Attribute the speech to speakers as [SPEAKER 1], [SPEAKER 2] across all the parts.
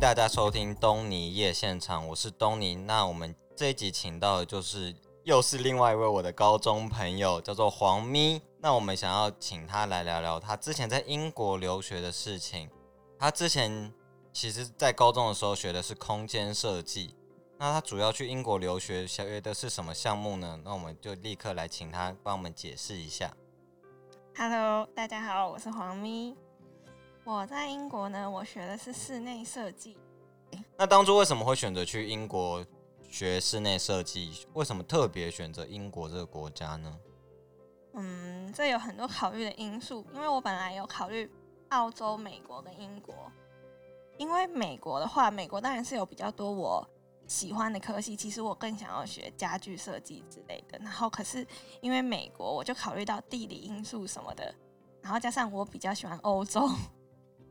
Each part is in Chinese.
[SPEAKER 1] 大家收听东尼夜现场，我是东尼。那我们这一集请到的就是又是另外一位我的高中朋友，叫做黄咪。那我们想要请他来聊聊他之前在英国留学的事情。他之前其实在高中的时候学的是空间设计。那他主要去英国留学学的是什么项目呢？那我们就立刻来请他帮我们解释一下。
[SPEAKER 2] Hello，大家好，我是黄咪。我在英国呢，我学的是室内设计。
[SPEAKER 1] 那当初为什么会选择去英国学室内设计？为什么特别选择英国这个国家呢？
[SPEAKER 2] 嗯，这有很多考虑的因素，因为我本来有考虑澳洲、美国跟英国。因为美国的话，美国当然是有比较多我喜欢的科系，其实我更想要学家具设计之类的。然后可是因为美国，我就考虑到地理因素什么的，然后加上我比较喜欢欧洲，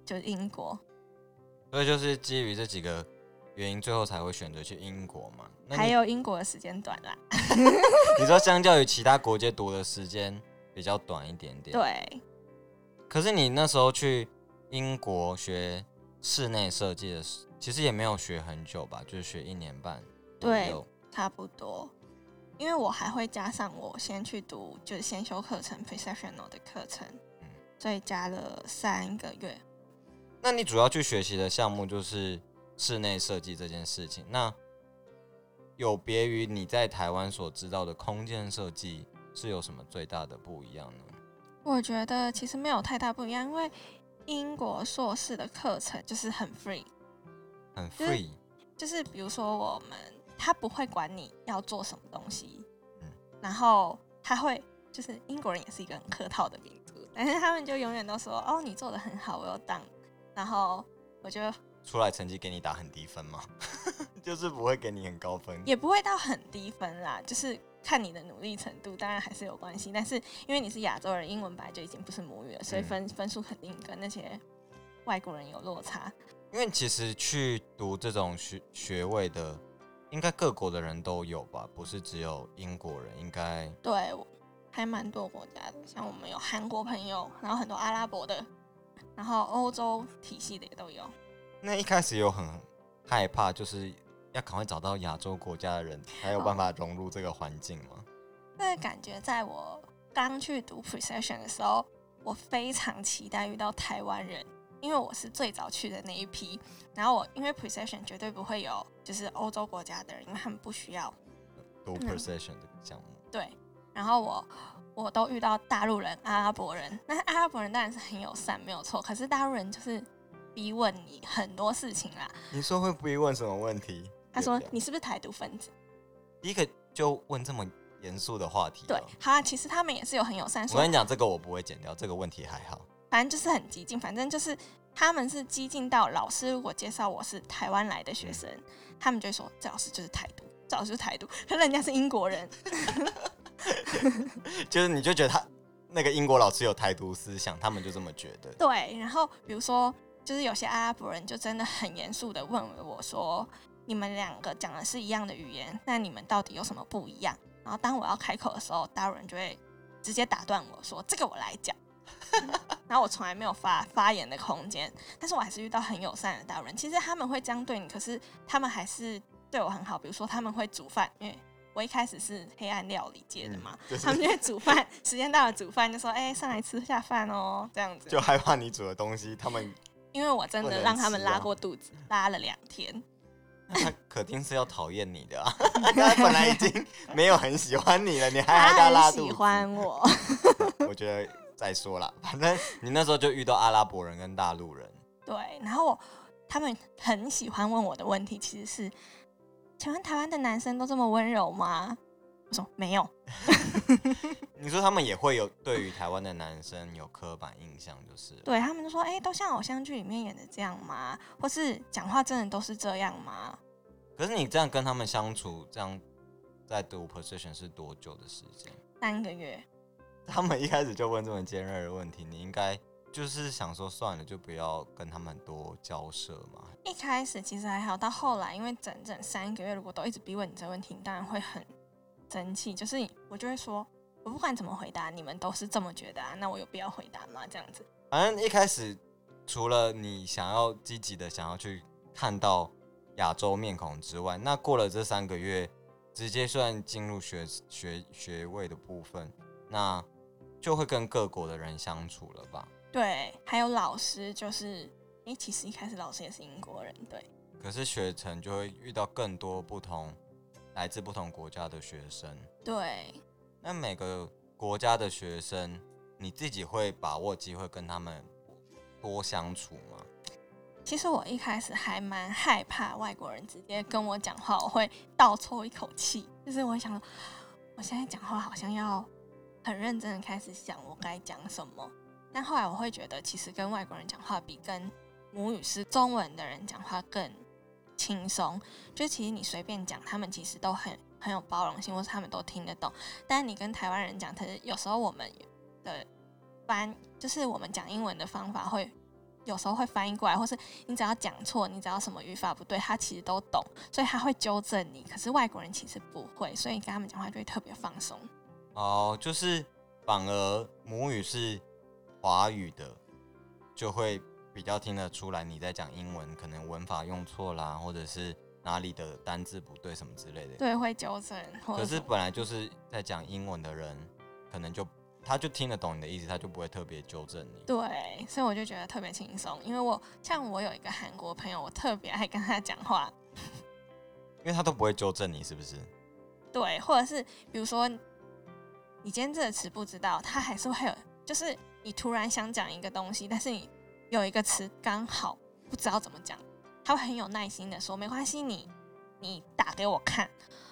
[SPEAKER 2] 就是英国。
[SPEAKER 1] 所以就是基于这几个原因，最后才会选择去英国嘛。那你
[SPEAKER 2] 还有英国的时间短啦
[SPEAKER 1] 你说，相较于其他国家读的时间比较短一点点。。
[SPEAKER 2] 对，
[SPEAKER 1] 可是你那时候去英国学室内设计的时，其实也没有学很久吧，就是学一年半左
[SPEAKER 2] 对
[SPEAKER 1] 右。
[SPEAKER 2] 差不多。因为我还会加上我先去读就是先修课程 professional 的课程，
[SPEAKER 1] 嗯
[SPEAKER 2] 所以加了三个月。
[SPEAKER 1] 那你主要去学习的项目就是室内设计这件事情。那有别于你在台湾所知道的空间设计，是有什么最大的不一样呢？
[SPEAKER 2] 我觉得其实没有太大不一样，因为英国硕士的课程就是很 free，
[SPEAKER 1] 很 free，
[SPEAKER 2] 就是比如说我们他不会管你要做什么东西，
[SPEAKER 1] 嗯
[SPEAKER 2] 然后他会就是英国人也是一个很客套的民族，但是他们就永远都说哦你做的很好，我有当，然后我就
[SPEAKER 1] 出来成绩给你打很低分吗？就是不会给你很高分。
[SPEAKER 2] 也不会到很低分啦，就是看你的努力程度，当然还是有关系。但是因为你是亚洲人，英文本来就已经不是母语了，所以
[SPEAKER 1] 嗯
[SPEAKER 2] 分、分数肯定跟那些外国人有落差。
[SPEAKER 1] 因为其实去读这种学学位的，应该各国的人都有吧，不是只有英国人。应该
[SPEAKER 2] 对，我还蛮多国家的，像我们有韩国朋友，然后很多阿拉伯的，然后欧洲体系的也都有。
[SPEAKER 1] 那一开始有很害怕，就是要赶快找到亚洲国家的人，才有办法融入这个环境吗？
[SPEAKER 2] 那个感觉，在我刚去读 precession 的时候，我非常期待遇到台湾人，因为我是最早去的那一批。然后我因为 precession 绝对不会有就是欧洲国家的人，因为他们不需要。
[SPEAKER 1] 读
[SPEAKER 2] 嗯
[SPEAKER 1] precision 这个项目，
[SPEAKER 2] 对，然后我我都遇到大陆人、阿拉伯人。那阿拉伯人当然是很友善，没有错。可是大陆人就是逼问你很多事情啦。
[SPEAKER 1] 你说会逼问什么问题？
[SPEAKER 2] 他说：“你是不是台独分子
[SPEAKER 1] 第一个就问这么严肃的话题、？”
[SPEAKER 2] 对，，好啊，其实他们也是有很友善，
[SPEAKER 1] 我跟你讲，这个我不会剪掉，这个问题还好。
[SPEAKER 2] 反正就是很激进，反正就是他们是激进到老师如果介绍我是台湾来的学生，他们就会说这老师就是台独，这老师就是台独，可 人家是英国人，
[SPEAKER 1] 就是你就觉得他那个英国老师有台独思想，他们就这么觉得。
[SPEAKER 2] 对。然后比如说，就是有些阿拉伯人就真的很严肃的问我说：“你们两个讲的是一样的语言，那你们到底有什么不一样？”然后当我要开口的时候，大陆人就会直接打断我说：“这个我来讲。”然后我从来没有发发言的空间，但是我还是遇到很友善的大陆人。其实他们会这样对你，可是他们还是对我很好。比如说他们会煮饭，因为我一开始是黑暗料理界的嘛，
[SPEAKER 1] 嗯 就是
[SPEAKER 2] 他们就会煮饭，时间到了煮饭就说：“哎、上来吃下饭哦。”这样子，
[SPEAKER 1] 就害怕你煮的东西，他们
[SPEAKER 2] 因为我真的让他们拉过肚子，拉了两天。
[SPEAKER 1] 那他肯定是要讨厌你的啊！他本来已经没有很喜欢你了，你还害他拉肚子。
[SPEAKER 2] 喜欢我，
[SPEAKER 1] 我觉得再说了，反正你那时候就遇到阿拉伯人跟大陆人，
[SPEAKER 2] 对。然后我他们很喜欢问我的问题，其实是：请问台湾的男生都这么温柔吗？我说没有，
[SPEAKER 1] 你说他们也会有对于台湾的男生有刻板印象，就是
[SPEAKER 2] 对他们就说：哎、都像偶像剧里面演的这样吗？或是讲话真的都是这样吗？
[SPEAKER 1] 可是你这样跟他们相处，这样在读 position 是多久的时间？
[SPEAKER 2] 三个月，
[SPEAKER 1] 他们一开始就问这么尖锐的问题，你应该就是想说算了，就不要跟他们多交涉嘛。
[SPEAKER 2] 一开始其实还好，到后来因为整整三个月，如果都一直逼问你这个问题，你当然会很生气。就是我就会说，我不管怎么回答，你们都是这么觉得啊，那我有必要回答吗？这样子。
[SPEAKER 1] 反正一开始除了你想要积极的想要去看到亚洲面孔之外，那过了这三个月，直接算进入学学学位的部分，那就会跟各国的人相处了吧？
[SPEAKER 2] 对，还有老师，就是诶，其实一开始老师也是英国人，对。
[SPEAKER 1] 可是学成就会遇到更多不同来自不同国家的学生，
[SPEAKER 2] 对。
[SPEAKER 1] 那每个国家的学生，你自己会把握机会跟他们多相处吗？
[SPEAKER 2] 其实我一开始还蛮害怕外国人直接跟我讲话，我会倒抽一口气。就是我想，我现在讲话好像要很认真的开始想我该讲什么。但后来我会觉得，其实跟外国人讲话比跟母语是中文的人讲话更轻松。就其实你随便讲，他们其实都很很有包容性，或是他们都听得懂。但你跟台湾人讲，可是有时候我们的翻，就是我们讲英文的方法会有时候会翻译过来，或是你只要讲错，你只要什么语法不对，他其实都懂，所以他会纠正你。可是外国人其实不会，所以跟他们讲话就会特别放松。
[SPEAKER 1] 哦，就是反而母语是。华语的就会比较听得出来你在讲英文，可能文法用错啦，或者是哪里的单字不对什么之类的。
[SPEAKER 2] 对，会纠正。
[SPEAKER 1] 可是本来就是在讲英文的人，可能就他就听得懂你的意思，他就不会特别纠正你。
[SPEAKER 2] 对，所以我就觉得特别轻松，因为我像我有一个韩国朋友，我特别爱跟他讲话，
[SPEAKER 1] 因为他都不会纠正你，是不是？
[SPEAKER 2] 对，或者是比如说你今天这个词不知道，他还是会有，就是。你突然想讲一个东西，但是你有一个词刚好不知道怎么讲，他会很有耐心的说：“没关系，你你打给我看。”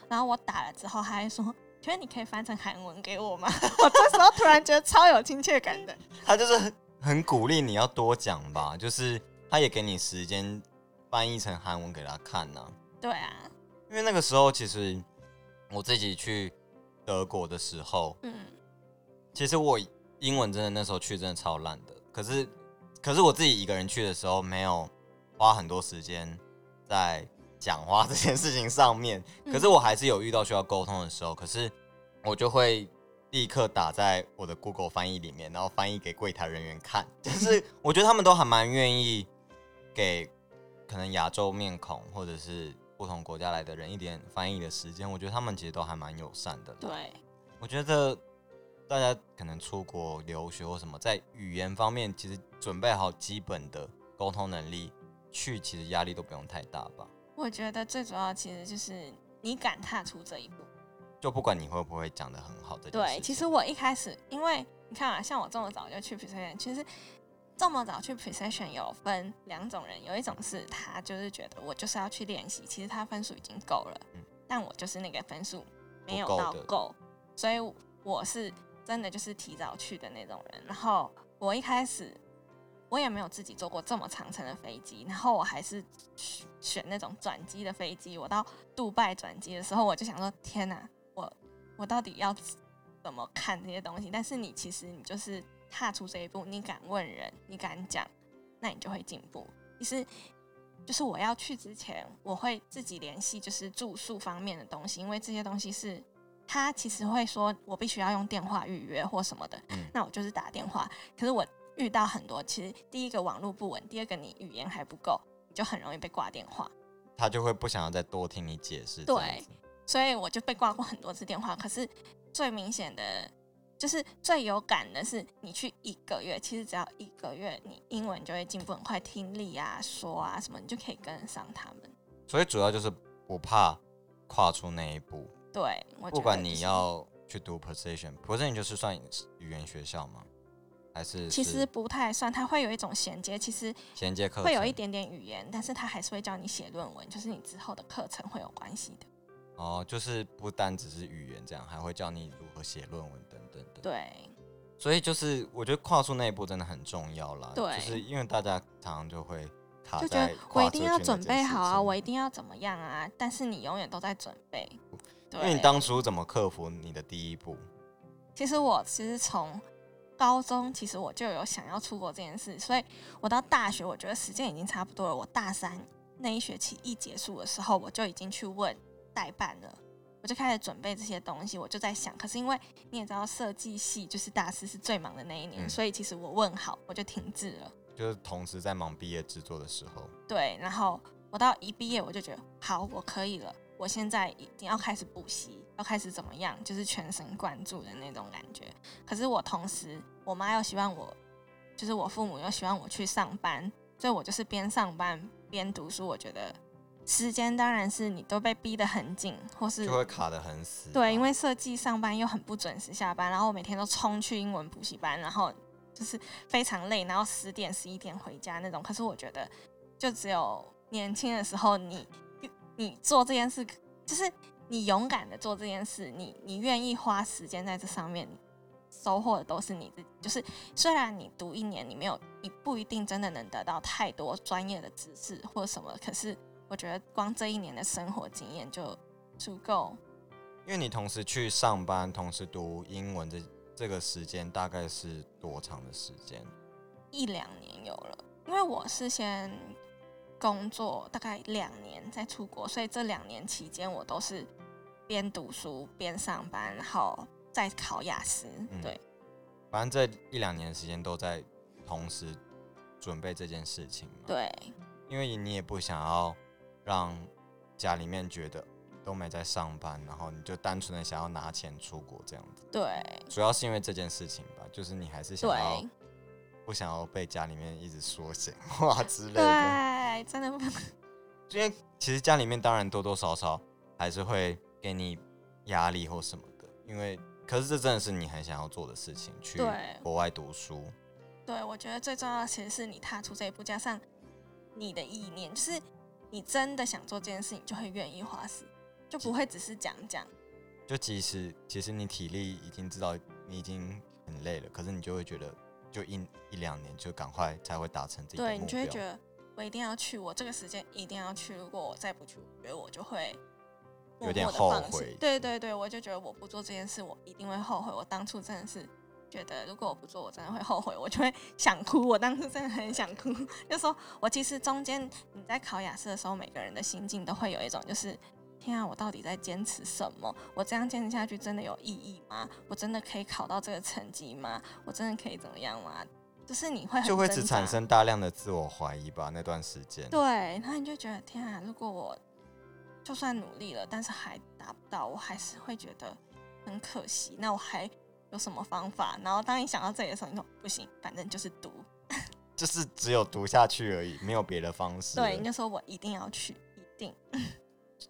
[SPEAKER 2] 然后我打了之后，他还说：“觉得你可以翻成韩文给我吗？” 我这时候突然觉得超有亲切感的。
[SPEAKER 1] 他就是很鼓励你要多讲吧，就是他也给你时间翻译成韩文给他看呢。
[SPEAKER 2] 对啊，
[SPEAKER 1] 因为那个时候其实我自己去德国的时候，嗯，其实我。英文真的那时候去真的超烂的，可是可是我自己一个人去的时候，没有花很多时间在讲话这件事情上面。可是我还是有遇到需要沟通的时候，可是我就会立刻打在我的 Google 翻译里面，然后翻译给柜台人员看。就是我觉得他们都还蛮愿意给可能亚洲面孔或者是不同国家来的人一点翻译的时间。我觉得他们其实都还蛮友善的。
[SPEAKER 2] 对，
[SPEAKER 1] 我觉得。大家可能出国留学或什么，在语言方面其实准备好基本的沟通能力，去其实压力都不用太大吧。
[SPEAKER 2] 我觉得最主要其实就是你敢踏出这一步，
[SPEAKER 1] 就不管你会不会讲的很好。这
[SPEAKER 2] 对，其实我一开始，因为你看啊，像我这么早就去 precision，其实这么早去 precision 有分两种人，有一种是他就是觉得我就是要去练习，其实他分数已经够了，嗯，但我就是那个分数没有到够，所以我是。真的就是提早去的那种人，然后我一开始我也没有自己坐过这么长程的飞机，然后我还是选选那种转机的飞机。我到杜拜转机的时候，我就想说：天哪，我我到底要怎么看这些东西？但是你其实你就是踏出这一步，你敢问人，你敢讲，那你就会进步。其实就是我要去之前，我会自己联系，就是住宿方面的东西，因为这些东西是。他其实会说，我必须要用电话预约或什么的，那我就是打电话。可是我遇到很多，其实第一个网络不稳，第二个你语言还不够，就很容易被挂电话。
[SPEAKER 1] 他就会不想要再多听你解释。
[SPEAKER 2] 对，所以我就被挂过很多次电话。可是最明显的，就是最有感的是，你去一个月，其实只要一个月，你英文就会进步很快，听力啊、说啊什么，你就可以跟得上他们。
[SPEAKER 1] 所以主要就是不怕跨出那一步。
[SPEAKER 2] 对，
[SPEAKER 1] 不管你要去读 position，position 就是算语言学校吗？还是
[SPEAKER 2] 其实不太算，它会有一种衔接，其实
[SPEAKER 1] 衔接课
[SPEAKER 2] 会有一点点语言，但是它还是会教你写论文，就是你之后的课程会有关系的。
[SPEAKER 1] 哦，就是不单只是语言这样，还会教你如何写论文等等的。
[SPEAKER 2] 对，
[SPEAKER 1] 所以就是我觉得跨出那一步真的很重要啦。
[SPEAKER 2] 对，
[SPEAKER 1] 就是因为大家常常就会。
[SPEAKER 2] 就觉得我一定要准备好啊，我一定要怎么样啊？但是你永远都在准备，
[SPEAKER 1] 因为你当初怎么克服你的第一步？
[SPEAKER 2] 其实我其实从高中，其实我就有想要出国这件事，所以我到大学，我觉得时间已经差不多了。我大三那一学期一结束的时候，我就已经去问代办了，我就开始准备这些东西。我就在想，可是因为你也知道，设计系就是大四是最忙的那一年，所以其实我问好，我就停滞了。
[SPEAKER 1] 就是同时在忙毕业制作的时候，
[SPEAKER 2] 对，然后我到一毕业我就觉得好，我可以了，我现在一定要开始补习，要开始怎么样，就是全神贯注的那种感觉。可是我同时，我妈又希望我，就是我父母又希望我去上班，所以我就是边上班边读书。我觉得时间当然是你都被逼得很紧，或是
[SPEAKER 1] 就会卡得很死。
[SPEAKER 2] 对，因为设计上班又很不准时下班，然后我每天都冲去英文补习班，然后就是非常累，然后十点十一点回家那种。可是我觉得，就只有年轻的时候，你你做这件事，就是你勇敢的做这件事，你你愿意花时间在这上面，收获的都是你自己。就是虽然你读一年，你没有，你不一定真的能得到太多专业的知识或什么，可是。我觉得光这一年的生活经验就足够，
[SPEAKER 1] 因为你同时去上班，同时读英文，这这个时间大概是多长的时间？
[SPEAKER 2] 一两年有了，因为我是先工作大概两年再出国，所以这两年期间我都是边读书边上班，然后再考雅思。对，
[SPEAKER 1] 反正这一两年时间都在同时准备这件事情。
[SPEAKER 2] 对，
[SPEAKER 1] 因为你也不想要。让家里面觉得都没在上班，然后你就单纯的想要拿钱出国这样子。
[SPEAKER 2] 对，
[SPEAKER 1] 主要是因为这件事情吧，就是你还是想要不想要被家里面一直说闲话 之类的。
[SPEAKER 2] 对，真的不能。
[SPEAKER 1] 因为其实家里面当然多多少少还是会给你压力或什么的，因为可是这真的是你很想要做的事情，去国外读书。
[SPEAKER 2] 对，我觉得最重要的其实是你踏出这一步，加上你的意念，就是。你真的想做这件事情，就会愿意花时，就不会只是讲讲。
[SPEAKER 1] 就即使其实你体力已经知道你已经很累了，可是你就会觉得，就一一两年就赶快才会达成自己的
[SPEAKER 2] 对你就会觉得我一定要去，我这个时间一定要去。如果我再不去，我觉得我就会
[SPEAKER 1] 有点后悔。
[SPEAKER 2] 对对对，我就觉得我不做这件事，我一定会后悔。我当初真的是。觉得如果我不做，我真的会后悔，我就会想哭。我当初真的很想哭，就说我其实中间你在考雅思的时候，每个人的心境都会有一种，就是天啊，我到底在坚持什么？我这样坚持下去真的有意义吗？我真的可以考到这个成绩吗？我真的可以怎么样吗？就是你会
[SPEAKER 1] 就会只产生大量的自我怀疑吧？那段时间，
[SPEAKER 2] 对，然后你就觉得天啊，如果我就算努力了，但是还达不到，我还是会觉得很可惜。那我还。有什么方法？然后当你想到这里的时候，你说不行，反正就是读，
[SPEAKER 1] 就是只有读下去而已，没有别的方式。
[SPEAKER 2] 对，你就说我一定要去，一定。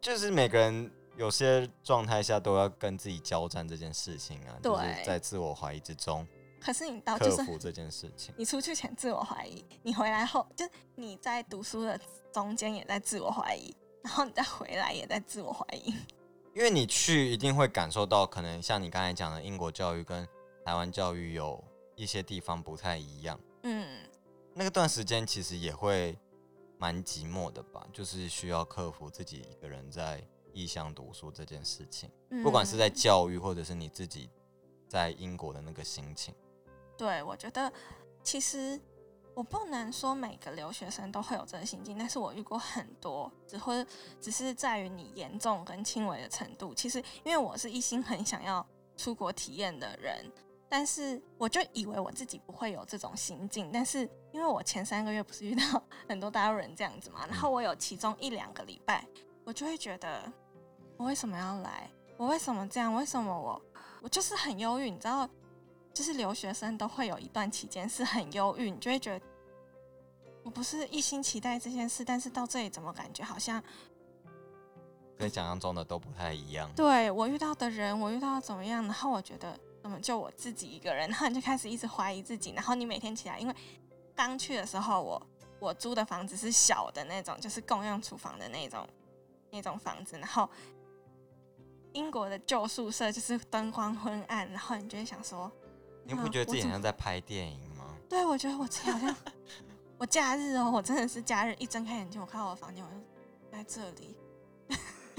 [SPEAKER 1] 就是每个人有些状态下都要跟自己交战这件事情啊，就是在自我怀疑之中。
[SPEAKER 2] 可是你到
[SPEAKER 1] 克服这件事情，
[SPEAKER 2] 你出去前自我怀疑，你回来后就你在读书的中间也在自我怀疑，然后你再回来也在自我怀疑。
[SPEAKER 1] 因为你去一定会感受到，可能像你刚才讲的，英国教育跟台湾教育有一些地方不太一样。嗯，那个段时间其实也会蛮寂寞的吧，就是需要克服自己一个人在异乡读书这件事情，不管是在教育或者是你自己在英国的那个心情。
[SPEAKER 2] 对，我觉得其实。我不能说每个留学生都会有这个心境，但是我遇过很多，只会只是在于你严重跟轻微的程度。其实，因为我是一心很想要出国体验的人，但是我就以为我自己不会有这种心境。但是，因为我前三个月不是遇到 很多大陆人这样子嘛，然后我有其中一两个礼拜，我就会觉得，我为什么要来？我为什么这样？为什么我我就是很忧郁？你知道？就是留学生都会有一段期间是很忧郁，你就会觉得我不是一心期待这件事，但是到这里怎么感觉好像
[SPEAKER 1] 跟想象中的都不太一样。
[SPEAKER 2] 对我遇到的人，我遇到怎么样，然后我觉得就我自己一个人，然后你就开始一直怀疑自己，然后你每天起来，因为刚去的时候我我租的房子是小的那种，就是共用厨房的那种那种房子，然后英国的旧宿舍就是灯光昏暗，然后你就会想说。
[SPEAKER 1] 你不觉得自己像在拍电影吗？
[SPEAKER 2] 对，我觉得我自己好像 我假日哦，我真的是假日一睁开眼睛，我看到我的房间，我就在这里，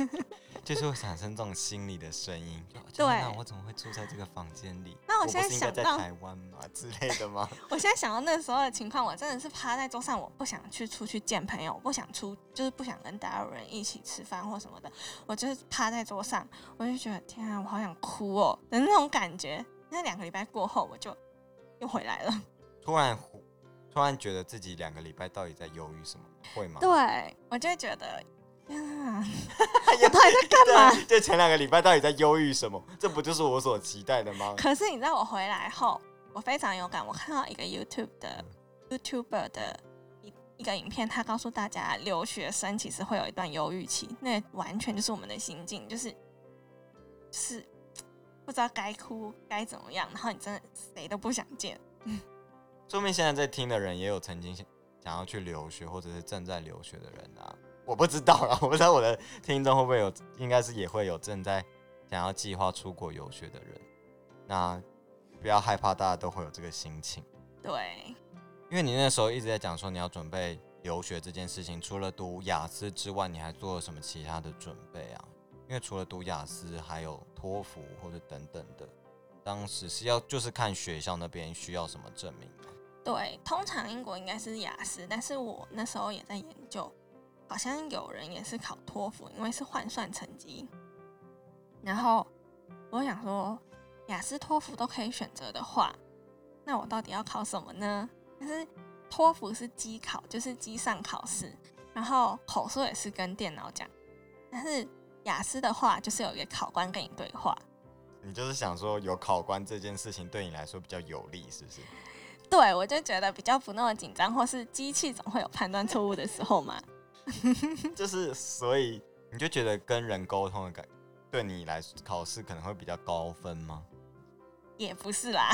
[SPEAKER 1] 就是会产生这种心理的声音。
[SPEAKER 2] 对，那
[SPEAKER 1] 我怎么会住在这个房间里？
[SPEAKER 2] 那我现在想
[SPEAKER 1] 到台湾嘛之类的吗？
[SPEAKER 2] 我现在想到那时候的情况，我真的是趴在桌上，我不想去出去见朋友，我不想出，就是不想跟大陆人一起吃饭或什么的，我就是趴在桌上，我就觉得天啊，我好想哭哦的那种感觉。那两个礼拜过后，我就又回来了。
[SPEAKER 1] 突然，突突然觉得自己两个礼拜到底在犹豫什么？会吗？
[SPEAKER 2] 对我就觉得呀，我到底在干嘛？
[SPEAKER 1] 对，就前两个礼拜到底在忧郁什么？这不就是我所期待的吗？
[SPEAKER 2] 可是你知道我回来后，我非常有感。我看到一个 YouTube 的 YouTuber 的一一个影片，他告诉大家，留学生其实会有一段忧郁期，那完全就是我们的心境，就是是不知道该哭该怎么样，然后你真的谁都不想见。
[SPEAKER 1] 说明现在在听的人也有曾经想想要去留学，或者是正在留学的人啊。我不知道啦，我不知道我的听众会不会有，应该是也会有正在想要计划出国游学的人。那不要害怕，大家都会有这个心情。
[SPEAKER 2] 对，
[SPEAKER 1] 因为你那时候一直在讲说你要准备留学这件事情，除了读雅思之外，你还做了什么其他的准备啊？因为除了读雅思，还有托福或者等等的。当时是要就是看学校那边需要什么证明吗？
[SPEAKER 2] 对，通常英国应该是雅思，但是我那时候也在研究，好像有人也是考托福，因为是换算成绩。然后我想说，雅思、托福都可以选择的话，那我到底要考什么呢？但是托福是机考，就是机上考试，然后口说也是跟电脑讲，但是雅思的话，就是有一个考官跟你对话。
[SPEAKER 1] 你就是想说有考官这件事情对你来说比较有利，是不是？
[SPEAKER 2] 对，我就觉得比较不那么紧张，或是机器总会有判断错误的时候嘛。
[SPEAKER 1] 就是所以你就觉得跟人沟通的感，对你来说考试可能会比较高分吗？
[SPEAKER 2] 也不是啦，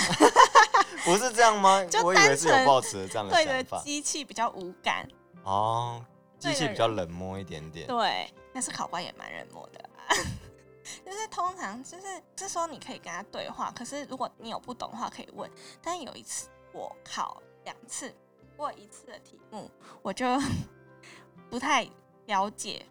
[SPEAKER 1] 不是这样吗？
[SPEAKER 2] 就
[SPEAKER 1] 我以为是有抱持这样的想法
[SPEAKER 2] 机器比较无感。
[SPEAKER 1] 哦，机器比较冷漠一点点。
[SPEAKER 2] 对，但是考官也蛮冷漠的啦。就是通常就是这时候你可以跟他对话，可是如果你有不懂的话可以问。但有一次我考两次，过一次的题目我就不太了解，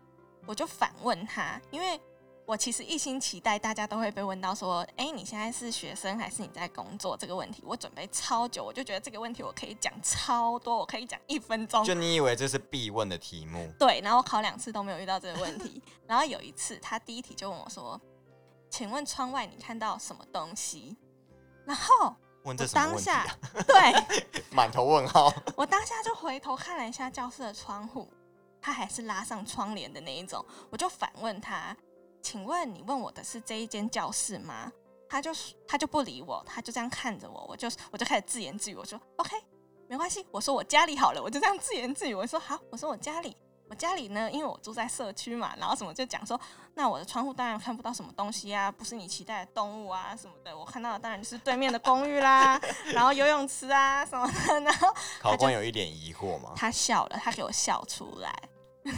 [SPEAKER 2] 我就反问他，因为我其实一心期待大家都会被问到说，哎，你现在是学生还是你在工作这个问题，我准备超久，我就觉得这个问题我可以讲超多，我可以讲一分钟。
[SPEAKER 1] 就你以为这是必问的题目，
[SPEAKER 2] 对，然后我考两次都没有遇到这个问题。然后有一次，他第一题就问我说：“请问窗外你看到什么东西？”然后
[SPEAKER 1] 问这
[SPEAKER 2] 我
[SPEAKER 1] 什么问题、
[SPEAKER 2] 当下
[SPEAKER 1] 啊？
[SPEAKER 2] 对
[SPEAKER 1] 满头问号。
[SPEAKER 2] 我当下就回头看了一下教室的窗户，他还是拉上窗帘的那一种。我就反问他：“请问你问我的是这一间教室吗？”他就他就不理我，他就这样看着我，我就我就开始自言自语，我说：“OK，没关系。”我说：“我家里好了。”我就这样自言自语，我说：“好。”我说：“我家里。”我家里呢，因为我住在社区嘛，然后什么就讲说，那我的窗户当然看不到什么东西啊，不是你期待的动物啊什么的，我看到的当然就是对面的公寓啦，然后游泳池啊什么的，然后
[SPEAKER 1] 考官有一点疑惑嘛，
[SPEAKER 2] 他笑了，他给我笑出来，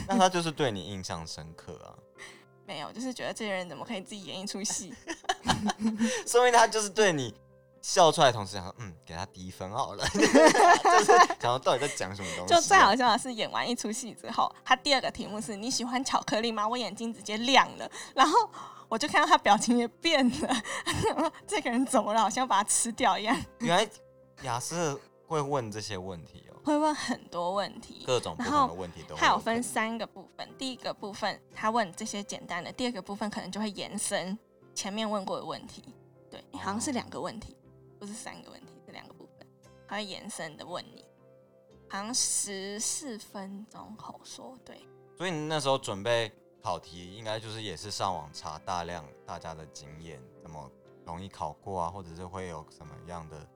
[SPEAKER 1] 那他就是对你印象深刻啊，
[SPEAKER 2] 没有，就是觉得这些人怎么可以自己演一出戏？
[SPEAKER 1] 说明他就是对你笑出来，同时想说，嗯，给他低分好了，就是想说到底在讲什么东西、啊。
[SPEAKER 2] 就最好笑的是，演完一出戏之后，他第二个题目是你喜欢巧克力吗？我眼睛直接亮了，然后我就看到他表情也变了，这个人怎么了？好像把他吃掉一样，
[SPEAKER 1] 原来雅思会问这些问题哦，
[SPEAKER 2] 会问很多问题。
[SPEAKER 1] 各种不同的问题都会
[SPEAKER 2] 它有分三个部分，第一个部分他问这些简单的，第二个部分可能就会延伸前面问过的问题。对，好像是两个问题，不是三个问题，是两个部分，他会延伸的问你，好像十四分钟口说。对，
[SPEAKER 1] 所以你那时候准备考题，应该就是也是上网查大量大家的经验，怎么容易考过啊，或者是会有什么样的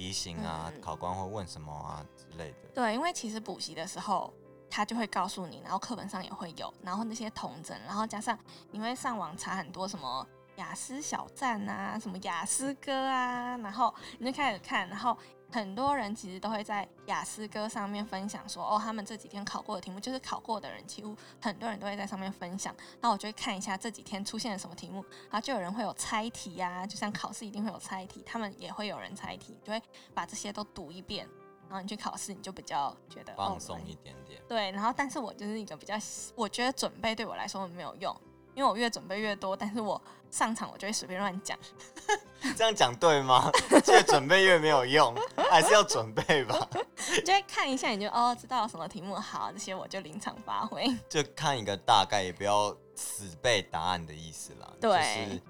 [SPEAKER 1] 题型啊，
[SPEAKER 2] 嗯
[SPEAKER 1] 考官会问什么啊之类的。
[SPEAKER 2] 对，因为其实补习的时候，他就会告诉你，然后课本上也会有，然后那些童真，然后加上你会上网查很多什么雅思小站啊，什么雅思歌啊，然后你就开始看，然后很多人其实都会在雅思歌上面分享说，哦，他们这几天考过的题目，就是考过的人几乎很多人都会在上面分享，那我就会看一下这几天出现了什么题目，然后就有人会有猜题呀、就像考试一定会有猜题，他们也会有人猜题，就会把这些都读一遍。然后你去考试，你就比较觉得
[SPEAKER 1] 放松
[SPEAKER 2] 哦
[SPEAKER 1] 一点点，
[SPEAKER 2] 对，然后但是我就是一个比较，我觉得准备对我来说没有用，因为我越准备越多，但是我上场我就会随便乱讲。
[SPEAKER 1] 这样讲对吗？越准备越没有用，还是要准备吧。
[SPEAKER 2] 就会看一下，你就哦知道有什么题目好，这些我就临场发挥。
[SPEAKER 1] 就看一个大概，也不要死背答案的意思啦。
[SPEAKER 2] 对
[SPEAKER 1] 就是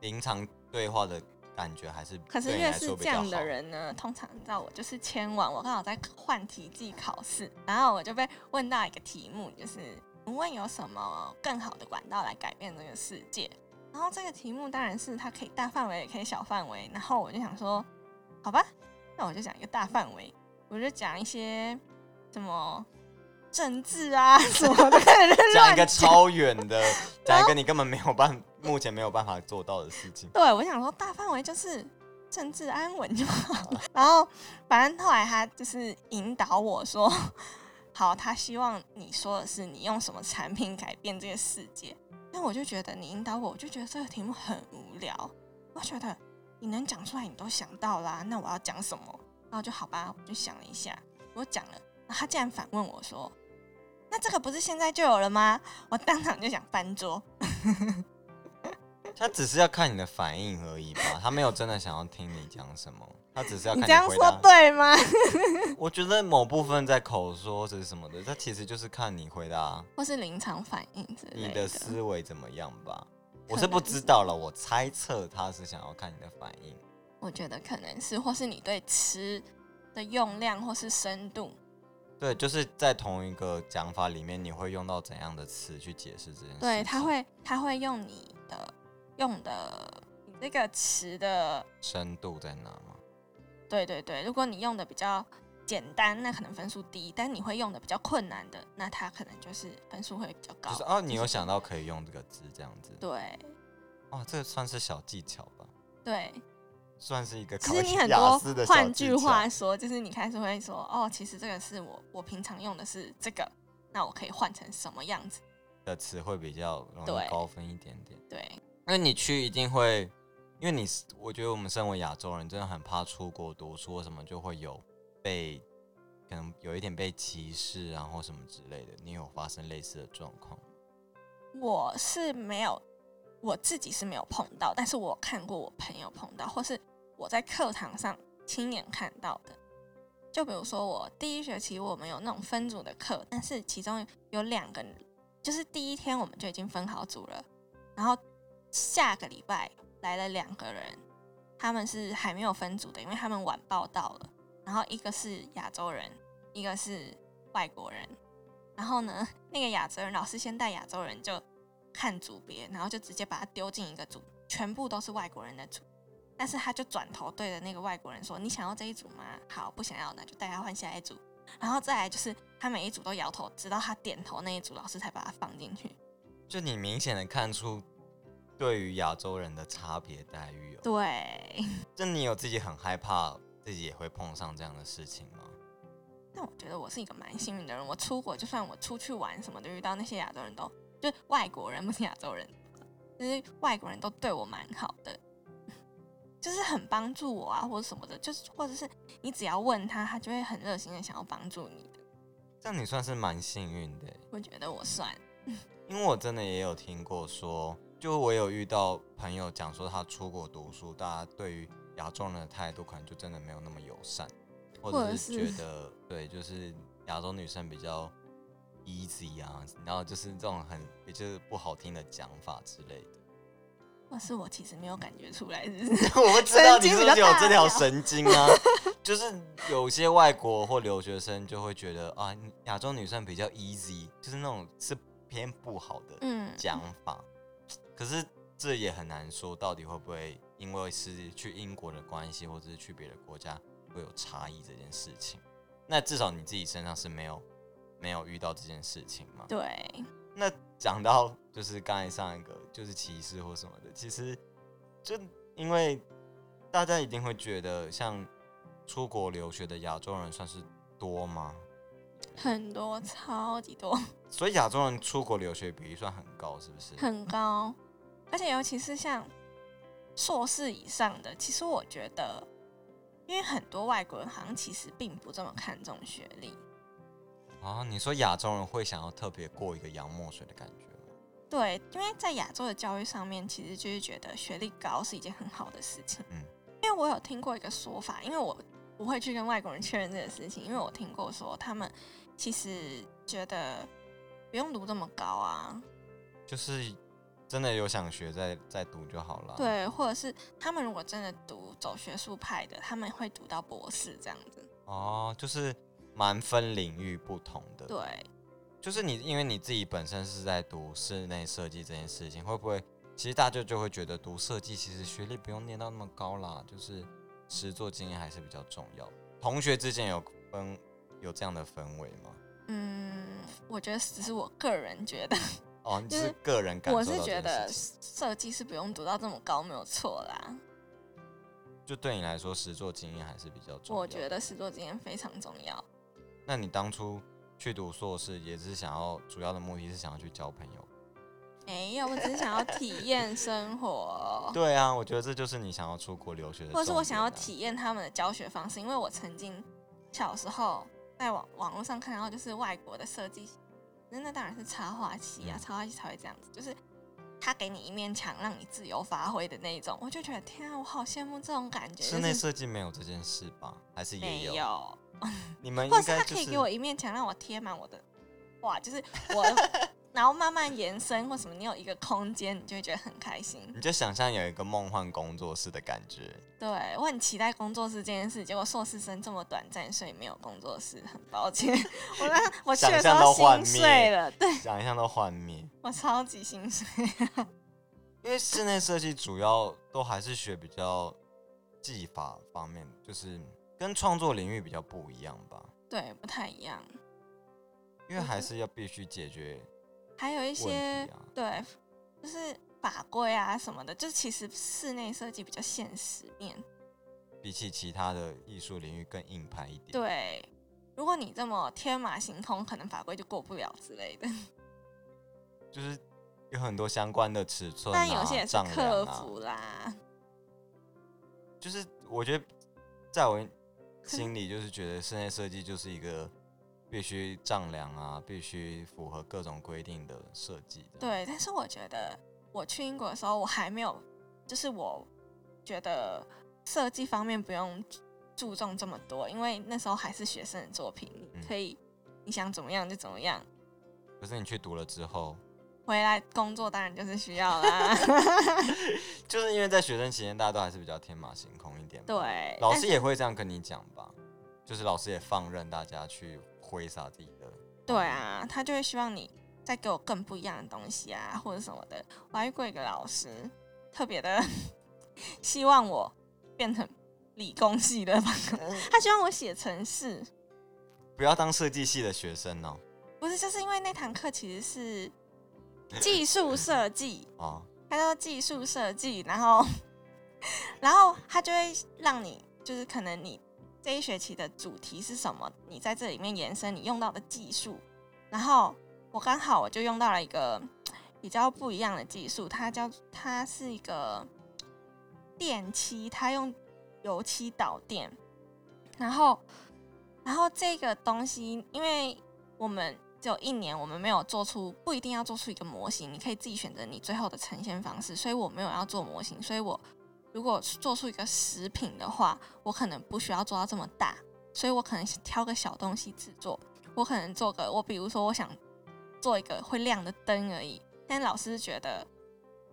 [SPEAKER 1] 临场对话的感觉还是
[SPEAKER 2] 可是越是这。样的人呢，通常你知道我就是签完，我刚好在换题季考试，然后我就被问到一个题目，就是请问有什么更好的管道来改变这个世界？然后这个题目当然是它可以大范围，也可以小范围。然后我就想说，好吧，那我就讲一个大范围，我就讲一些什么政治啊什么的，
[SPEAKER 1] 讲一个超远的，讲一个你根本没有办，目前没有办法做到的事情。
[SPEAKER 2] 对，我想说大范围就是政治安稳就好。然后反正后来他就是引导我说，好，他希望你说的是你用什么产品改变这个世界。那我就觉得你引导我，我就觉得这个题目很无聊。我觉得你能讲出来，你都想到啦，那我要讲什么？然后就好吧，我就想了一下，我讲了，然后他竟然反问我说：“那这个不是现在就有了吗？”我当场就想翻桌。
[SPEAKER 1] 他只是要看你的反应而已吧，他没有真的想要听你讲什么，他只是要看
[SPEAKER 2] 你这样说。对吗？
[SPEAKER 1] 我觉得某部分在口说是什么的，他其实就是看你回答
[SPEAKER 2] 或是临场反应之类的
[SPEAKER 1] 你的思维怎么样吧。我是不知道了，我猜测他是想要看你的反应。
[SPEAKER 2] 我觉得可能是，或是你对吃的用量或是深度，
[SPEAKER 1] 对，就是在同一个讲法里面，你会用到怎样的词去解释这件事情？
[SPEAKER 2] 对，他会他会用你的用的你这个词的，
[SPEAKER 1] 深度在哪吗？
[SPEAKER 2] 对对对，如果你用的比较简单，那可能分数低；但你会用的比较困难的，那它可能就是分数会比较高。
[SPEAKER 1] 就是哦，你有想到可以用这个字这样子？
[SPEAKER 2] 对
[SPEAKER 1] 哦，这算是小技巧吧，
[SPEAKER 2] 对，
[SPEAKER 1] 算是一个
[SPEAKER 2] 其
[SPEAKER 1] 考
[SPEAKER 2] 实你很多换句话说，就是你开始会说，哦，其实这个是我我平常用的是这个，那我可以换成什么样子？
[SPEAKER 1] 的词会比较容
[SPEAKER 2] 对
[SPEAKER 1] 易高分一点点。
[SPEAKER 2] 对，
[SPEAKER 1] 那你去一定会，因为你，我觉得我们身为亚洲人，真的很怕出国读书，什么就会有被可能有一点被歧视啊，或什么之类的。你有发生类似的状况？
[SPEAKER 2] 我是没有，我自己是没有碰到，但是我看过我朋友碰到，或是我在课堂上亲眼看到的。就比如说我第一学期我们有那种分组的课，但是其中有两个，就是第一天我们就已经分好组了，然后下个礼拜来了两个人，他们是还没有分组的，因为他们晚报到了，然后一个是亚洲人，一个是外国人。然后呢，那个亚洲人老师先带亚洲人就看组别，然后就直接把他丢进一个组，全部都是外国人的组。但是他就转头对着那个外国人说：“你想要这一组吗？好，不想要那就带他换下一组。”然后再来就是他每一组都摇头，直到他点头那一组，老师才把他放进去。
[SPEAKER 1] 就你明显的看出对于亚洲人的差别待遇哦。
[SPEAKER 2] 对，
[SPEAKER 1] 就你有自己很害怕自己也会碰上这样的事情吗？
[SPEAKER 2] 那我觉得我是一个蛮幸运的人。我出国，就算我出去玩什么的，遇到那些亚洲人都，就外国人不是亚洲人，就是外国人都对我蛮好的，就是很帮助我啊，或者什么的，就是或者是你只要问他，他就会很热心的想要帮助你的。
[SPEAKER 1] 这样你算是蛮幸运的，
[SPEAKER 2] 我觉得我算，
[SPEAKER 1] 因为我真的也有听过说，就我有遇到朋友讲说他出国读书，大家对于亚洲人的态度可能就真的没有那么友善，或
[SPEAKER 2] 或者
[SPEAKER 1] 者是觉
[SPEAKER 2] 是
[SPEAKER 1] 得对，就是亚洲女生比较 easy 啊，然后就是这种很也就是不好听的讲法之类的。
[SPEAKER 2] 那是我其实没有感觉出来，是不是？
[SPEAKER 1] 我不知道你是不是有这条神经啊？就是有些外国或留学生就会觉得啊，亚洲女生比较 easy，就是那种是偏不好的
[SPEAKER 2] 嗯，
[SPEAKER 1] 讲法。可是这也很难说，到底会不会因为是去英国的关系，或者是去别的国家会有差异这件事情。那至少你自己身上是没有没有遇到这件事情嘛？
[SPEAKER 2] 对，
[SPEAKER 1] 那讲到就是刚才上一个就是歧视或什么的，其实就因为大家一定会觉得，像出国留学的亚洲人算是多吗？
[SPEAKER 2] 很多，超级多。
[SPEAKER 1] 所以亚洲人出国留学比例算很高，是不是？
[SPEAKER 2] 很高，而且尤其是像硕士以上的，其实我觉得，因为很多外国人好像其实并不这么看重学历。
[SPEAKER 1] 啊，你说亚洲人会想要特别过一个洋墨水的感觉吗？
[SPEAKER 2] 对，因为在亚洲的教育上面，其实就是觉得学历高是一件很好的事情。
[SPEAKER 1] 嗯，
[SPEAKER 2] 因为我有听过一个说法，因为我不会去跟外国人确认这个事情，因为我听过说他们其实觉得不用读这么高啊。
[SPEAKER 1] 就是真的有想学再再读就好了。，
[SPEAKER 2] 对，或者是他们如果真的读走学术派的，他们会读到博士这样子。
[SPEAKER 1] 哦，就是蛮分领域不同的。，
[SPEAKER 2] 对，
[SPEAKER 1] 就是你因为你自己本身是在读室内设计这件事情，会不会其实大家就会觉得读设计其实学历不用念到那么高啦，就是实作经验还是比较重要。同学之间有分有这样的氛围吗？
[SPEAKER 2] 嗯，我觉得只是我个人觉得，
[SPEAKER 1] 哦，你
[SPEAKER 2] 就是
[SPEAKER 1] 是个人感受
[SPEAKER 2] 我是觉得设计是不用读到这么高，没有错啦。
[SPEAKER 1] 就对你来说，实作经验还是比较重要。
[SPEAKER 2] 我觉得实作经验非常重要。
[SPEAKER 1] 那你当初去读硕士，也是想要主要的目的是想要去交朋友。
[SPEAKER 2] 没有，我只是想要体验生活，
[SPEAKER 1] 对啊，我觉得这就是你想要出国留学的、
[SPEAKER 2] 或者是我想要。体验他们的教学方式，因为我曾经小时候在网网络上看到，就是外国的设计系，那那当然是插画系啊，
[SPEAKER 1] 嗯
[SPEAKER 2] 插画系才会这样子，就是他给你一面墙让你自由发挥的那一种，我就觉得天啊，我好羡慕这种感觉。
[SPEAKER 1] 室内设计没有这件事吧？还是
[SPEAKER 2] 没
[SPEAKER 1] 也有？
[SPEAKER 2] 有，
[SPEAKER 1] 你们
[SPEAKER 2] 或者他可以给我一面墙，让我贴满我的画，就是我，然后慢慢延伸或什么，你有一个空间，你就会觉得很开心。
[SPEAKER 1] 你就想象有一个梦幻工作室的感觉。
[SPEAKER 2] 对我很期待工作室这件事，结果硕士生这么短暂，所以没有工作室，很抱歉。我那我去的时
[SPEAKER 1] 想象
[SPEAKER 2] 候
[SPEAKER 1] 都幻
[SPEAKER 2] 心
[SPEAKER 1] 灭
[SPEAKER 2] 碎了，对
[SPEAKER 1] 想象都幻灭。
[SPEAKER 2] 我超级心碎。
[SPEAKER 1] 因为室内设计主要都还是学比较技法方面，就是跟创作领域比较不一样吧。
[SPEAKER 2] 对，不太一样。
[SPEAKER 1] 因为还是要必须解决
[SPEAKER 2] 还有一些
[SPEAKER 1] 啊。
[SPEAKER 2] 对，就是法规啊什么的，就其实室内设计比较现实面。
[SPEAKER 1] 比起其他的艺术领域更硬派一点。，
[SPEAKER 2] 对，如果你这么天马行空，可能法规就过不了之类的。
[SPEAKER 1] 就是有很多相关的尺寸、啊，
[SPEAKER 2] 但有些也是
[SPEAKER 1] 丈量
[SPEAKER 2] 克
[SPEAKER 1] 啊
[SPEAKER 2] 服啦。
[SPEAKER 1] 就是我觉得在我心里，就是觉得室内设计就是一个必须丈量啊，必须符合各种规定的设计。，
[SPEAKER 2] 对，但是我觉得我去英国的时候，我还没有，就是我觉得设计方面不用注重这么多，因为那时候还是学生的作品，你
[SPEAKER 1] 嗯
[SPEAKER 2] 可以你想怎么样就怎么样。
[SPEAKER 1] 可是你去读了之后，
[SPEAKER 2] 回来工作当然就是需要啦，
[SPEAKER 1] 就是因为在学生期间，大家都还是比较天马行空一点。，
[SPEAKER 2] 对，
[SPEAKER 1] 老师也会这样跟你讲吧？就是老师也放任大家去挥洒自己的。
[SPEAKER 2] 对，啊，他就会希望你再给我更不一样的东西啊，或者什么的。我还遇过一个老师，特别的 希望我变成理工系的吧，他希望我写程式。
[SPEAKER 1] 不要当设计系的学生哦。
[SPEAKER 2] 不是，就是因为那堂课其实是技术设计，
[SPEAKER 1] 哦，
[SPEAKER 2] 他叫技术设计，然后 然后他就会让你，就是可能你这一学期的主题是什么，你在这里面延伸你用到的技术，然后我刚好我就用到了一个比较不一样的技术，它叫它是一个电漆，它用油漆导电，然后然后这个东西，因为我们只有一年，我们没有做出不一定要做出一个模型，你可以自己选择你最后的呈现方式。所以我没有要做模型，所以我如果做出一个食品的话，我可能不需要做到这么大，所以我可能挑个小东西制作。我可能做个，我比如说我想做一个会亮的灯而已，但老师觉得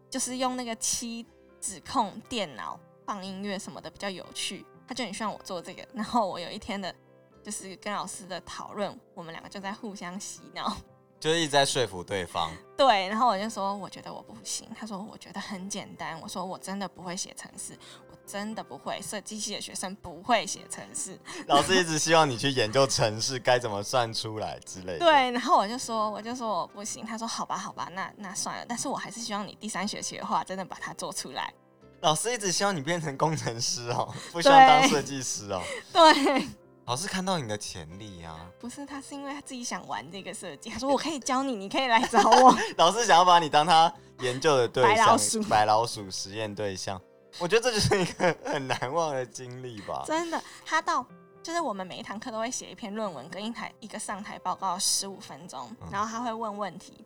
[SPEAKER 2] 就是用那个漆指控电脑放音乐什么的比较有趣，他就很希望我做这个。然后我有一天的。就是跟老师的讨论，我们两个就在互相洗脑，
[SPEAKER 1] 就是一直在说服对方。
[SPEAKER 2] 对，然后我就说，我觉得我不行。他说，我觉得很简单。我说，我真的不会写程式，我真的不会。设计系的学生不会写程式。
[SPEAKER 1] 老师一直希望你去研究程式该怎么算出来之类的。，
[SPEAKER 2] 对，然后我就说，我就说我不行。他说，好吧，好吧，那那算了。但是我还是希望你第三学期的话，真的把它做出来。
[SPEAKER 1] 老师一直希望你变成工程师哦，不希望当设计师哦。
[SPEAKER 2] 对，
[SPEAKER 1] 老师看到你的潜力啊，
[SPEAKER 2] 不是他是因为他自己想玩这个设计。他说，我可以教你，你可以来找我。
[SPEAKER 1] 老师想要把你当他研究的对象，
[SPEAKER 2] 白老鼠
[SPEAKER 1] 白老鼠实验对象。我觉得这就是一个很难忘的经历吧。
[SPEAKER 2] 真的，他到就是我们每一堂课都会写一篇论文跟一台一个上台报告十五分钟，
[SPEAKER 1] 嗯
[SPEAKER 2] 然后他会问问题，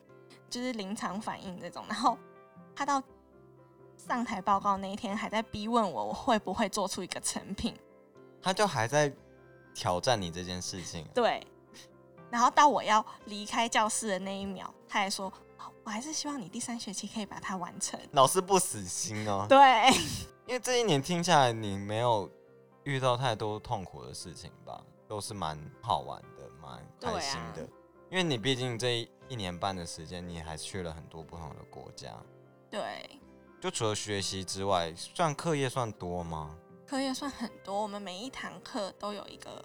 [SPEAKER 2] 就是临场反应这种。然后他到上台报告那一天还在逼问我，我会不会做出一个成品？
[SPEAKER 1] 他就还在挑战你这件事情。
[SPEAKER 2] 对。然后到我要离开教室的那一秒，他还说：“哦我还是希望你第三学期可以把它完成。
[SPEAKER 1] 老师不死心哦。
[SPEAKER 2] 对，
[SPEAKER 1] 因为这一年听下来，你没有遇到太多痛苦的事情吧？都是蛮好玩的，蛮开心的。
[SPEAKER 2] 啊
[SPEAKER 1] 因为你毕竟这一一年半的时间，你还去了很多不同的国家。
[SPEAKER 2] 对，
[SPEAKER 1] 就除了学习之外，算课业算多吗？
[SPEAKER 2] 课业算很多，我们每一堂课都有一个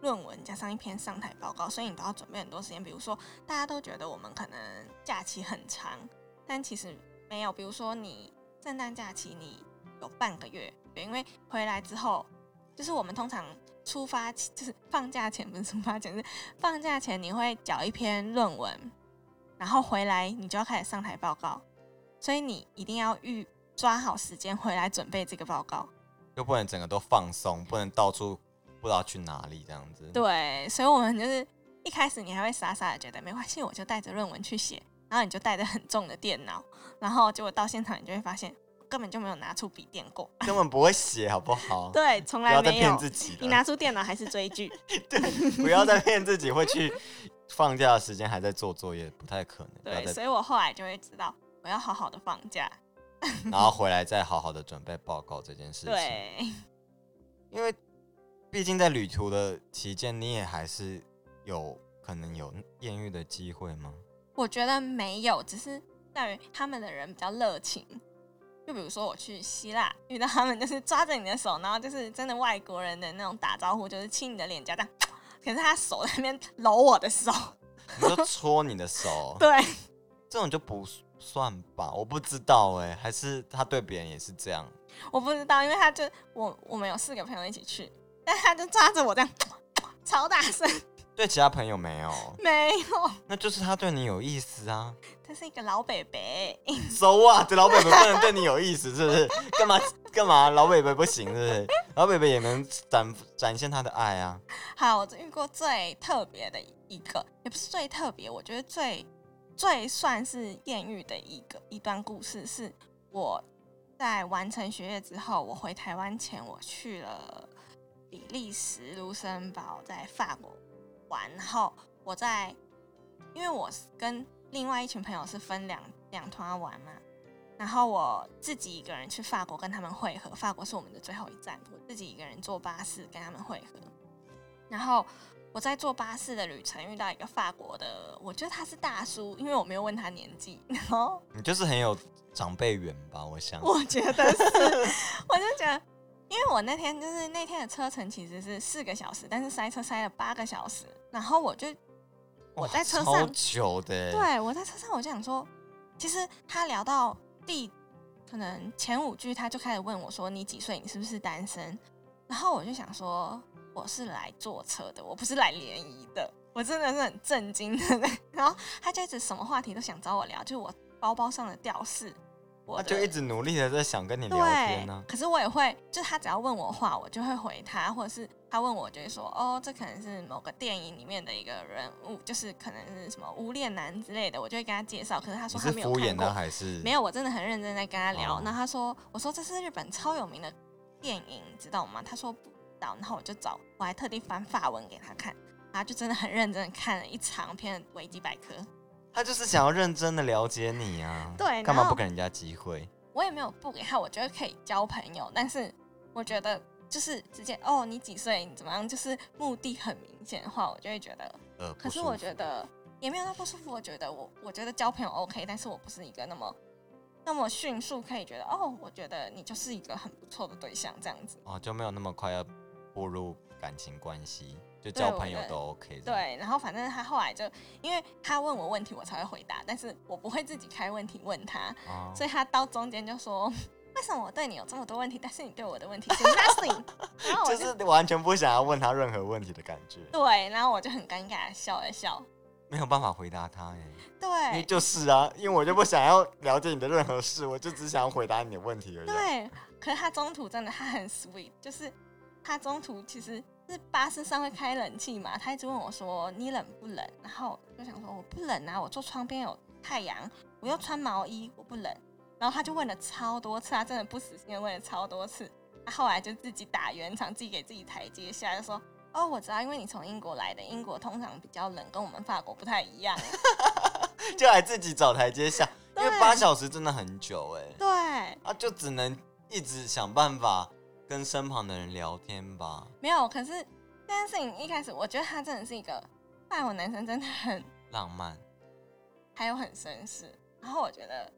[SPEAKER 2] 论文加上一篇上台报告，所以你都要准备很多时间。比如说，大家都觉得我们可能假期很长，但其实没有。比如说，你圣诞假期你有半个月，对因为回来之后，就是我们通常出发就是放假前不是出发前，是放假前你会缴一篇论文，然后回来你就要开始上台报告，所以你一定要预抓好时间回来准备这个报告。
[SPEAKER 1] 又不能整个都放松，不能到处不知道去哪里这样子。
[SPEAKER 2] 对，所以我们就是一开始你还会傻傻的觉得没关系，我就带着论文去写，然后你就带着很重的电脑，然后结果到现场你就会发现根本就没有拿出笔电过。
[SPEAKER 1] 根本不会写，好不好？
[SPEAKER 2] 对，从
[SPEAKER 1] 不要再
[SPEAKER 2] 来没有。
[SPEAKER 1] 骗自己
[SPEAKER 2] 你，拿出电脑还是追剧？
[SPEAKER 1] 对不要再骗自己会去放假的时间还在做作业，不太可能。
[SPEAKER 2] 对，所以我后来就会知道我要好好的放假。
[SPEAKER 1] 然后回来再好好的准备报告这件事情。，
[SPEAKER 2] 对，
[SPEAKER 1] 因为毕竟在旅途的期间，你也还是有可能有艳遇的机会吗？
[SPEAKER 2] 我觉得没有，只是在于他们的人比较热情。就比如说我去希腊遇到他们，就是抓着你的手，然后就是真的外国人的那种打招呼，就是亲你的脸颊这样。可是他手在那边搂我的手，
[SPEAKER 1] 你就搓你的手，
[SPEAKER 2] 对，
[SPEAKER 1] 这种就不算吧？我不知道哎、还是他对别人也是这样？
[SPEAKER 2] 我不知道，因为他就我我们有四个朋友一起去，但他就抓着我这样 超大声，
[SPEAKER 1] 对其他朋友没有，
[SPEAKER 2] 没有，
[SPEAKER 1] 那就是他对你有意思啊。
[SPEAKER 2] 他是一个老北北。
[SPEAKER 1] so what？这老北北不能对你有意思，是不是？干嘛干嘛？老北北不行，是不是？老北北也能展展现他的爱啊。
[SPEAKER 2] 好，我遇过最特别的一个，也不是最特别，我觉得最最算是艳遇的一个一段故事，是我在完成学业之后，我回台湾前，我去了比利时、卢森堡，在法国玩，然后我在，因为我跟另外一群朋友是分两两团玩嘛。然后我自己一个人去法国跟他们会合，法国是我们的最后一站，我自己一个人坐巴士跟他们会合。然后我在坐巴士的旅程遇到一个法国的，我觉得他是大叔，因为我没有问他年纪，然后
[SPEAKER 1] 你就是很有长辈缘吧？我想。
[SPEAKER 2] 我觉得是，我就觉得，因为我那天就是那天的车程其实是四个小时，但是塞车塞了八个小时，然后我就我在车上，
[SPEAKER 1] 久的欸，
[SPEAKER 2] 对我在车上我就想说，其实他聊到第可能前五句，他就开始问我说你几岁，你是不是单身？然后我就想说我是来坐车的，我不是来联谊的，我真的是很震惊的。然后他就一直什么话题都想找我聊，就是我包包上的吊饰，我
[SPEAKER 1] 他就一直努力的在想跟你聊天呢、，
[SPEAKER 2] 可是我也会，就是他只要问我话，我就会回他，或者是他问我，就会说，哦，这可能是某个电影里面的一个人物，就是可能是什么无恋男之类的，我就会跟他介绍。可是他说他
[SPEAKER 1] 你是敷衍呢，
[SPEAKER 2] 没有看过，
[SPEAKER 1] 还是
[SPEAKER 2] 没有，我真的很认真在跟他聊。
[SPEAKER 1] 哦
[SPEAKER 2] 那、他说，我说这是日本超有名的电影，你知道吗？他说不知道，然后我就找，我还特地翻法文给他看，然后就真的很认真的看了一长篇维基百科。
[SPEAKER 1] 他就是想要认真的了解你啊？
[SPEAKER 2] 对
[SPEAKER 1] 干嘛不给人家机会？
[SPEAKER 2] 我也没有不给他，我觉得可以交朋友，但是我觉得就是直接哦，你几岁，你怎么样，就是目的很明显的话，我就会觉得。
[SPEAKER 1] 呃，
[SPEAKER 2] 可是我觉得也没有那不舒服，我觉得我我觉得交朋友 OK，但是我不是一个那么那么迅速可以觉得哦，我觉得你就是一个很不错的对象这样子。
[SPEAKER 1] 哦就没有那么快要步入感情关系，就交朋友都 OK。
[SPEAKER 2] 对，然后反正他后来就因为他问我问题，我才会回答，但是我不会自己开问题问他，
[SPEAKER 1] 哦，
[SPEAKER 2] 所以他到中间就说。为什么我对你有这么多问题，但是你对我的问题是 nothing？然后我
[SPEAKER 1] 就是完全不想要问他任何问题的感觉，
[SPEAKER 2] 对，然后我就很尴尬的笑了笑。
[SPEAKER 1] 没有办法回答他哎。因为
[SPEAKER 2] 对
[SPEAKER 1] 就是啊，因为我就不想要了解你的任何事，我就只想要回答你的问题而已啊。
[SPEAKER 2] 对，可是他中途真的他很 sweet，就是他中途其实是巴士上会开冷气嘛，他一直问我说你冷不冷，然后就想说我不冷啊，我坐窗边有太阳，我又穿毛衣，我不冷。然后他就问了超多次，他真的不死心的问了超多次。他后来就自己打圆场，自己给自己台阶下，就说：“哦，我知道，因为你从英国来的，英国通常比较冷，跟我们法国不太一样。”
[SPEAKER 1] 就还自己找台阶下，因为八小时真的很久哎，
[SPEAKER 2] 对，
[SPEAKER 1] 啊，就只能一直想办法跟身旁的人聊天吧。
[SPEAKER 2] 没有。可是这件事情一开始，我觉得他真的是一个外国男生，真的很
[SPEAKER 1] 浪漫，
[SPEAKER 2] 还有很绅士。然后我觉得，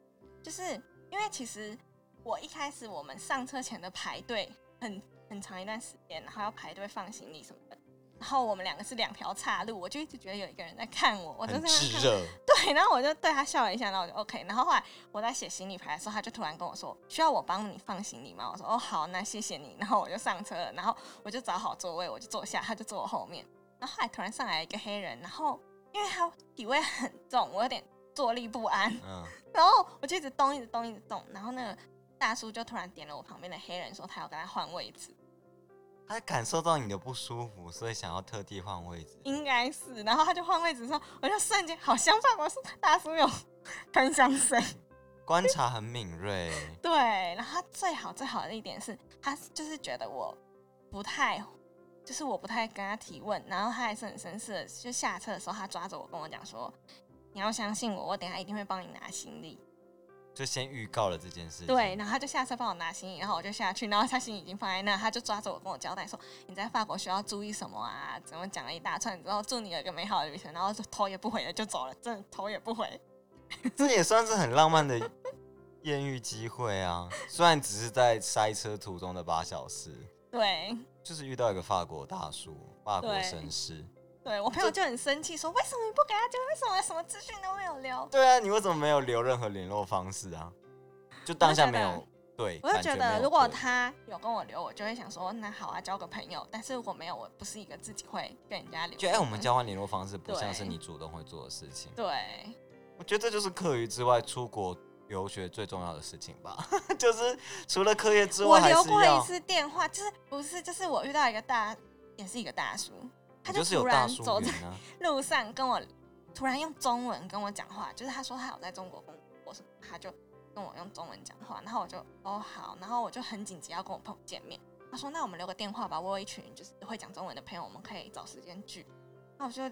[SPEAKER 2] 就是因为其实我一开始我们上车前的排队很很长一段时间，然后要排队放行李什么的。然后我们两个是两条岔路，我就一直觉得有一个人在看我，我就
[SPEAKER 1] 很
[SPEAKER 2] 在那看。然后我就对他笑了一下，然后我就 OK。然后后来我在写行李牌的时候，他就突然跟我说：“需要我帮你放行李吗？”我说：“哦，好，那谢谢你。”然后我就上车了，然后我就找好座位，我就坐下，他就坐我后面。然后后来突然上来一个黑人，然后因为他体味很重，我有点坐立不安，
[SPEAKER 1] 嗯，
[SPEAKER 2] 然后我就一直动，一直动，一直动。然后那个大叔就突然点了我旁边的黑人，说他要跟他换位置，
[SPEAKER 1] 他感受到你的不舒服，所以想要特地换位置。
[SPEAKER 2] 应该是。然后他就换位置的时候，我就瞬间好相反，我是大叔有 喷香水。
[SPEAKER 1] 观察很敏锐，
[SPEAKER 2] 对，然后他最好最好的一点是，他就是觉得我不太，就是我不太跟他提问，然后他还是很绅士的，就下车的时候，他抓着我跟我讲说：“你要相信我，我等一下一定会帮你拿行李。
[SPEAKER 1] 就先预告了这件事情。
[SPEAKER 2] 对，，然后他就下车帮我拿行李，然后我就下去，然后他行李已经放在那，他就抓着我跟我交代说：“你在法国需要注意什么啊？怎么讲了一大串然后，祝你有一个美好的旅程。”然后就头也不回的就走了，真的头也不回。
[SPEAKER 1] 这也算是很浪漫的艳遇机会啊。虽然只是在塞车途中的八小时，
[SPEAKER 2] 对，
[SPEAKER 1] 就是遇到一个法国大叔，法国
[SPEAKER 2] 对
[SPEAKER 1] 绅士。
[SPEAKER 2] 对我朋友就很生气，说：“为什么你不给他讲？为什么什么资讯都没有留？”
[SPEAKER 1] 对啊，你为什么没有留任何联络方式啊？就当下没有对，
[SPEAKER 2] 我就觉得，如果他有跟我留，我就会想说，那好啊，交个朋友。但是如果没有，我不是一个自己会跟人家留。
[SPEAKER 1] 就哎、我们交换联络方式不像是你主动会做的事情。
[SPEAKER 2] 对
[SPEAKER 1] 我觉得这就是课余之外出国留学最重要的事情吧，就是除了课业之外，我
[SPEAKER 2] 留过一次电话，就是不是就是我遇到一个大，也是一个大叔，他
[SPEAKER 1] 就
[SPEAKER 2] 突然走在。路上跟我突然用中文跟我讲话，就是他说他有在中国工作什么，他就跟我用中文讲话，然后我就哦好，然后我就很紧急要跟我朋友见面，他说那我们留个电话吧，我有一群就是会讲中文的朋友，我们可以找时间聚，那我就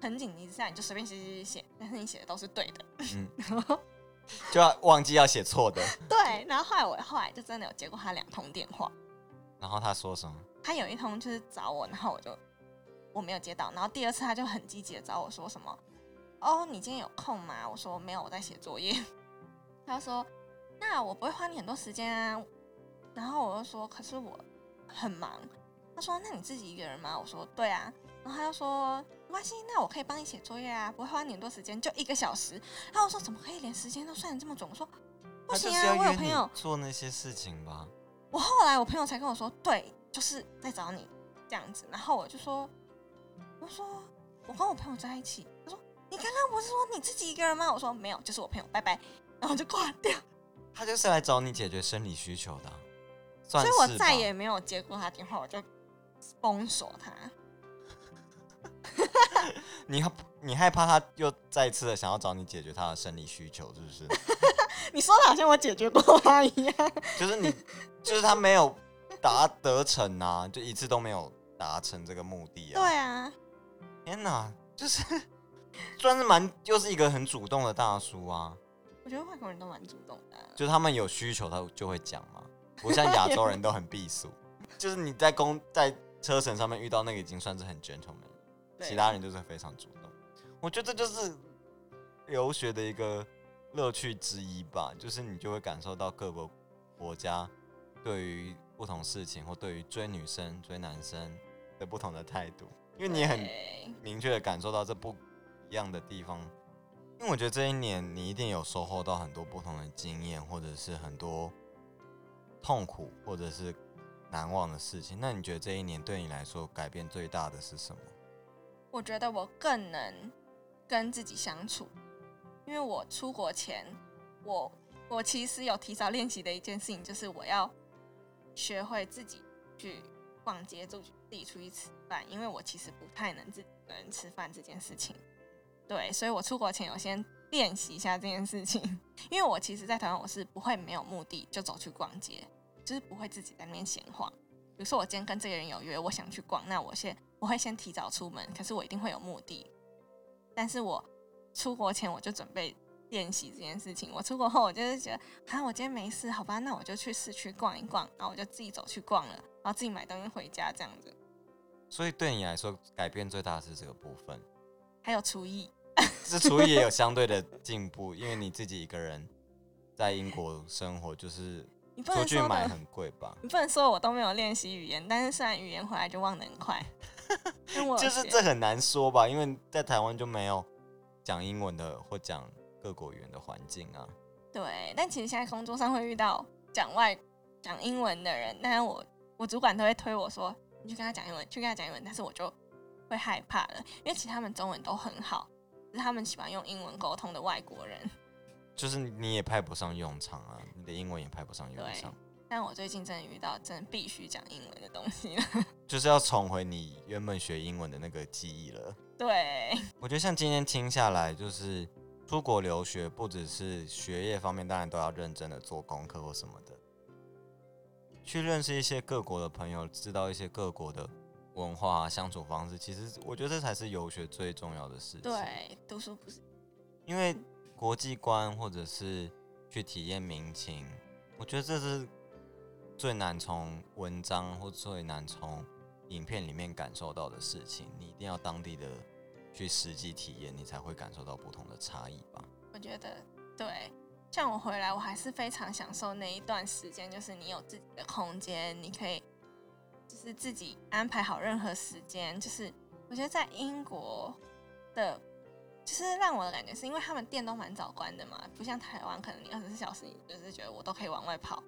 [SPEAKER 2] 很紧急之下你就随便写写写写，但是你写的都是对的，
[SPEAKER 1] 嗯，就要忘记要写错的。
[SPEAKER 2] 对，然后后来我后来就真的有接过他两通电话，
[SPEAKER 1] 然后他说什么？
[SPEAKER 2] 他有一通就是找我，然后我就我没有接到，然后第二次他就很积极的找我说什么，哦，你今天有空吗？我说没有，我在写作业。他就说，那我不会花你很多时间啊。然后我就说，可是我很忙。他说，那你自己一个人吗？我说对啊。然后他就说，没关系，那我可以帮你写作业啊，不会花你很多时间，就一个小时。然后我说，怎么可以连时间都算的这么准？我说不行啊，我有朋友。
[SPEAKER 1] 做那些事情吧。
[SPEAKER 2] 我后来我朋友才跟我说，对，就是在找你这样子。然后我就说，我说我跟我朋友在一起。他说你刚刚不是说你自己一个人吗？我说没有，就是我朋友，拜拜。然后就挂掉，
[SPEAKER 1] 他就是来找你解决生理需求的啊、
[SPEAKER 2] 所以我再也没有接过他电话，我就封锁他。
[SPEAKER 1] 你害你害怕他又再次的想要找你解决他的生理需求，是不是？
[SPEAKER 2] 你说的好像我解决过他一样。
[SPEAKER 1] 就是你，就是他没有达得成啊，就一次都没有达成这个目的啊。
[SPEAKER 2] 对啊，
[SPEAKER 1] 天哪，就是算是蛮，就是一个很主动的大叔啊。
[SPEAKER 2] 我觉得外国人都蛮主动的啊、
[SPEAKER 1] 就是他们有需求，他就会讲嘛，不像亚洲人都很避俗。就是你在公在车程上面遇到那个已经算是很 gentleman，了其他人就是非常主动。我觉得这就是留学的一个乐趣之一吧，就是你就会感受到各个国家对于不同事情或对于追女生、追男生的不同的态度，因为你很明确的感受到这不一样的地方。因为我觉得这一年你一定有收获到很多不同的经验，或者是很多痛苦，或者是难忘的事情。那你觉得这一年对你来说改变最大的是什么？
[SPEAKER 2] 我觉得我更能跟自己相处，因为我出国前，我我其实有提早练习的一件事情，就是我要学会自己去逛街，自己自自己出去吃饭，因为我其实不太能自己一个人吃饭这件事情。对，所以我出国前有先练习一下这件事情，因为我其实，在台湾我是不会没有目的就走去逛街，就是不会自己在那边闲晃。比如说我今天跟这个人有约，我想去逛，那我先我会先提早出门，可是我一定会有目的。但是我出国前我就准备练习这件事情。我出国后，我就是觉得，啊，我今天没事，好吧，那我就去市区逛一逛，然后我就自己走去逛了，然后自己买东西回家这样子。
[SPEAKER 1] 所以对你来说，改变最大的是这个部分。
[SPEAKER 2] 还有厨艺，
[SPEAKER 1] 是厨艺也有相对的进步，因为你自己一个人在英国生活，就是
[SPEAKER 2] 你不
[SPEAKER 1] 出去买很贵吧？
[SPEAKER 2] 你不能说我都没有练习语言，但是虽然语言回来就忘得很快，
[SPEAKER 1] 就是
[SPEAKER 2] 学
[SPEAKER 1] 这很难说吧，因为在台湾就没有讲英文的或讲各国语言的环境啊。
[SPEAKER 2] 对，但其实现在工作上会遇到讲外讲英文的人，但是我我主管都会推我说，你去跟他讲英文，去跟他讲英文，但是我就会害怕了，因为其实他们中文都很好，只是他们喜欢用英文沟通的外国人。
[SPEAKER 1] 就是你也派不上用场啊，你的英文也派不上用场，
[SPEAKER 2] 但我最近真的遇到真的必须讲英文的东西了。
[SPEAKER 1] 就是要重回你原本学英文的那个记忆了。
[SPEAKER 2] 对，
[SPEAKER 1] 我觉得像今天听下来，就是出国留学，不只是学业方面，当然都要认真的做功课或什么的，去认识一些各国的朋友，知道一些各国的文化、啊、相处方式。其实我觉得这才是游学最重要的事情。，
[SPEAKER 2] 对，读书不是
[SPEAKER 1] 因为国际观或者是去体验民情，我觉得这是最难从文章或最难从影片里面感受到的事情。你一定要当地的去实际体验，你才会感受到不同的差异吧。
[SPEAKER 2] 我觉得对，像我回来，我还是非常享受那一段时间，就是你有自己的空间，你可以就是自己安排好任何时间。就是我觉得在英国的，就是让我的感觉是因为他们店都蛮早关的嘛，不像台湾，可能你二十四小时你就是觉得我都可以往外跑。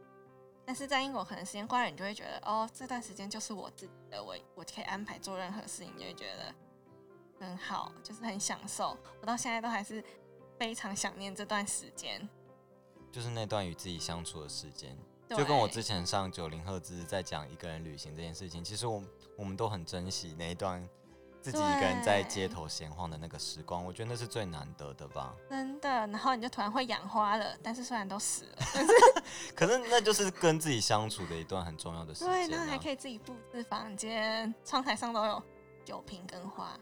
[SPEAKER 2] 但是在英国，可能时间关了，你就会觉得哦，这段时间就是我自己的，我我可以安排做任何事情，就会觉得很好，就是很享受。我到现在都还是非常想念这段时间。
[SPEAKER 1] 就是那段与自己相处的时间，就跟我之前上九零赫兹在讲一个人旅行这件事情，其实我我们都很珍惜那一段自己一个人在街头闲晃的那个时光，我觉得那是最难得的吧。
[SPEAKER 2] 真的，然后你就突然会养花了，但是虽然都死了，
[SPEAKER 1] 可是那就是跟自己相处的一段很重要的时
[SPEAKER 2] 对，
[SPEAKER 1] 间、啊。
[SPEAKER 2] 然后还可以自己布置房间，窗台上都有酒瓶跟花，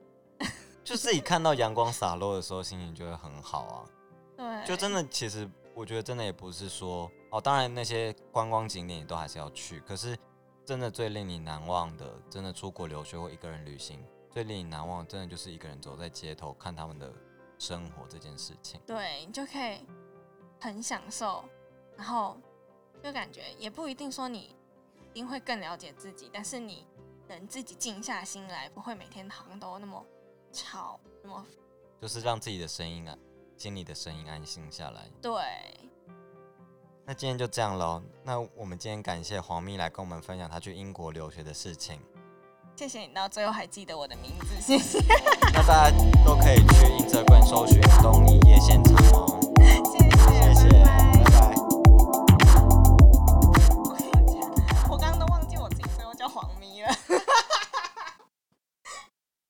[SPEAKER 1] 就自己看到阳光洒落的时候，心情就会很好啊。
[SPEAKER 2] 对，
[SPEAKER 1] 就真的，其实我觉得真的也不是说哦，当然那些观光景点你都还是要去，可是真的最令你难忘的，真的出国留学或一个人旅行，最令你难忘的，真的就是一个人走在街头看他们的生活这件事情。
[SPEAKER 2] 对你就可以很享受，然后就感觉也不一定说你一定会更了解自己，但是你能自己静下心来，不会每天好像都那么吵，那么
[SPEAKER 1] 就是让自己的声音啊，心里的声音安心下来。
[SPEAKER 2] 对。
[SPEAKER 1] 那今天就这样喽。那我们今天感谢黄蜜来跟我们分享她去英国留学的事情。
[SPEAKER 2] 谢谢你到最后还记得我的名字，谢谢。
[SPEAKER 1] 那大家都可以去 Instagram 搜寻东一夜现场哦。